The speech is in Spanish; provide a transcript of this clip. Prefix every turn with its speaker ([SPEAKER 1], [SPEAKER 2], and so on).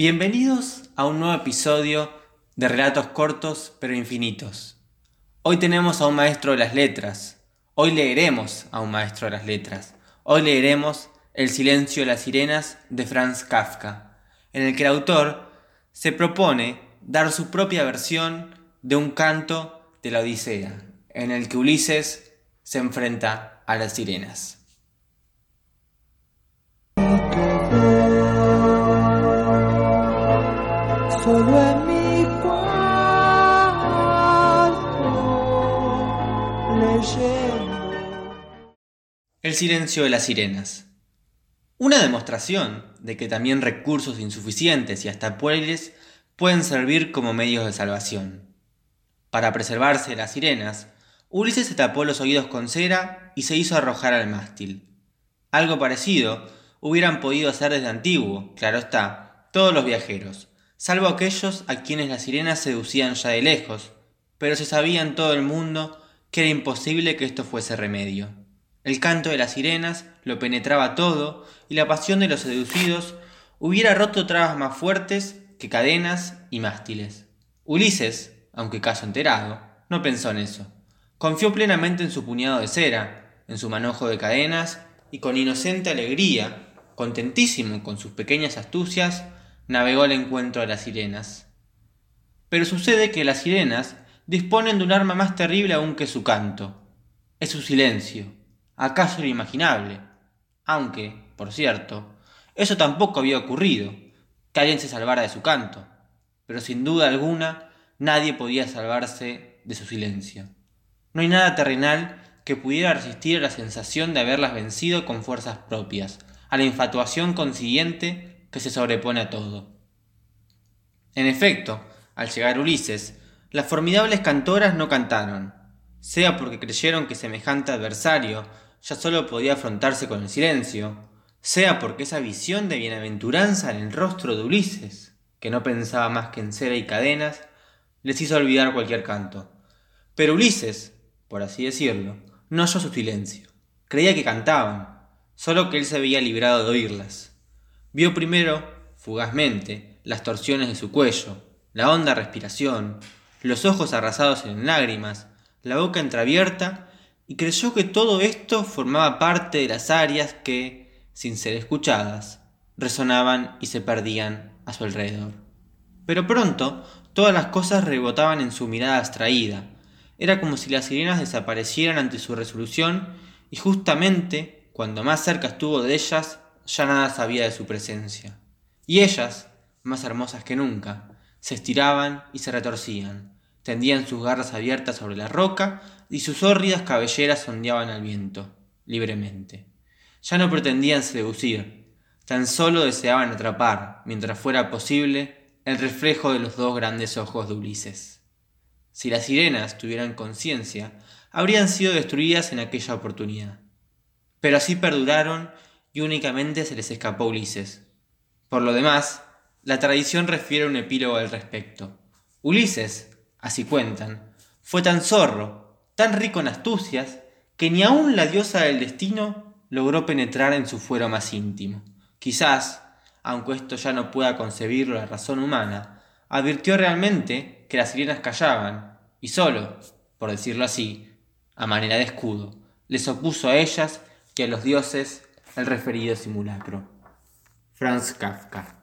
[SPEAKER 1] Bienvenidos a un nuevo episodio de Relatos Cortos pero Infinitos. Hoy tenemos a un maestro de las letras. Hoy leeremos a un maestro de las letras. Hoy leeremos El silencio de las sirenas de Franz Kafka, en el que el autor se propone dar su propia versión de un canto de la Odisea, en el que Ulises se enfrenta a las sirenas. El silencio de las sirenas. Una demostración de que también recursos insuficientes y hasta pueriles pueden servir como medios de salvación. Para preservarse de las sirenas, Ulises se tapó los oídos con cera y se hizo arrojar al mástil. Algo parecido hubieran podido hacer desde antiguo, claro está, todos los viajeros, salvo aquellos a quienes las sirenas seducían ya de lejos, pero se sabía en todo el mundo que era imposible que esto fuese remedio. El canto de las sirenas lo penetraba todo y la pasión de los seducidos hubiera roto trabas más fuertes que cadenas y mástiles. Ulises, aunque caso enterado, no pensó en eso. Confió plenamente en su puñado de cera, en su manojo de cadenas, y con inocente alegría, contentísimo con sus pequeñas astucias, navegó al encuentro de las sirenas. Pero sucede que las sirenas disponen de un arma más terrible aún que su canto. Es su silencio, acaso inimaginable. Aunque, por cierto, eso tampoco había ocurrido, que alguien se salvara de su canto. Pero sin duda alguna, nadie podía salvarse de su silencio. No hay nada terrenal que pudiera resistir a la sensación de haberlas vencido con fuerzas propias, a la infatuación consiguiente que se sobrepone a todo. En efecto, al llegar Ulises, las formidables cantoras no cantaron, sea porque creyeron que semejante adversario ya solo podía afrontarse con el silencio, sea porque esa visión de bienaventuranza en el rostro de Ulises, que no pensaba más que en cera y cadenas, les hizo olvidar cualquier canto. Pero Ulises, por así decirlo, no oyó su silencio. Creía que cantaban, solo que él se había librado de oírlas. Vio primero, fugazmente, las torsiones de su cuello, la honda respiración, los ojos arrasados en lágrimas, la boca entreabierta, y creyó que todo esto formaba parte de las arias que, sin ser escuchadas, resonaban y se perdían a su alrededor. Pero pronto todas las cosas rebotaban en su mirada abstraída, era como si las sirenas desaparecieran ante su resolución y justamente cuando más cerca estuvo de ellas, ya nada sabía de su presencia. Y ellas, más hermosas que nunca, se estiraban y se retorcían, tendían sus garras abiertas sobre la roca y sus hórridas cabelleras ondeaban al viento, libremente. Ya no pretendían seducir, tan solo deseaban atrapar, mientras fuera posible, el reflejo de los dos grandes ojos de Ulises. Si las sirenas tuvieran conciencia, habrían sido destruidas en aquella oportunidad. Pero así perduraron y únicamente se les escapó Ulises. Por lo demás, la tradición refiere un epílogo al respecto. Ulises, así cuentan, fue tan zorro, tan rico en astucias, que ni aun la diosa del destino logró penetrar en su fuero más íntimo. Quizás, aunque esto ya no pueda concebirlo la razón humana, advirtió realmente que las sirenas callaban, y solo, por decirlo así, a manera de escudo, les opuso a ellas y a los dioses el referido simulacro. Franz Kafka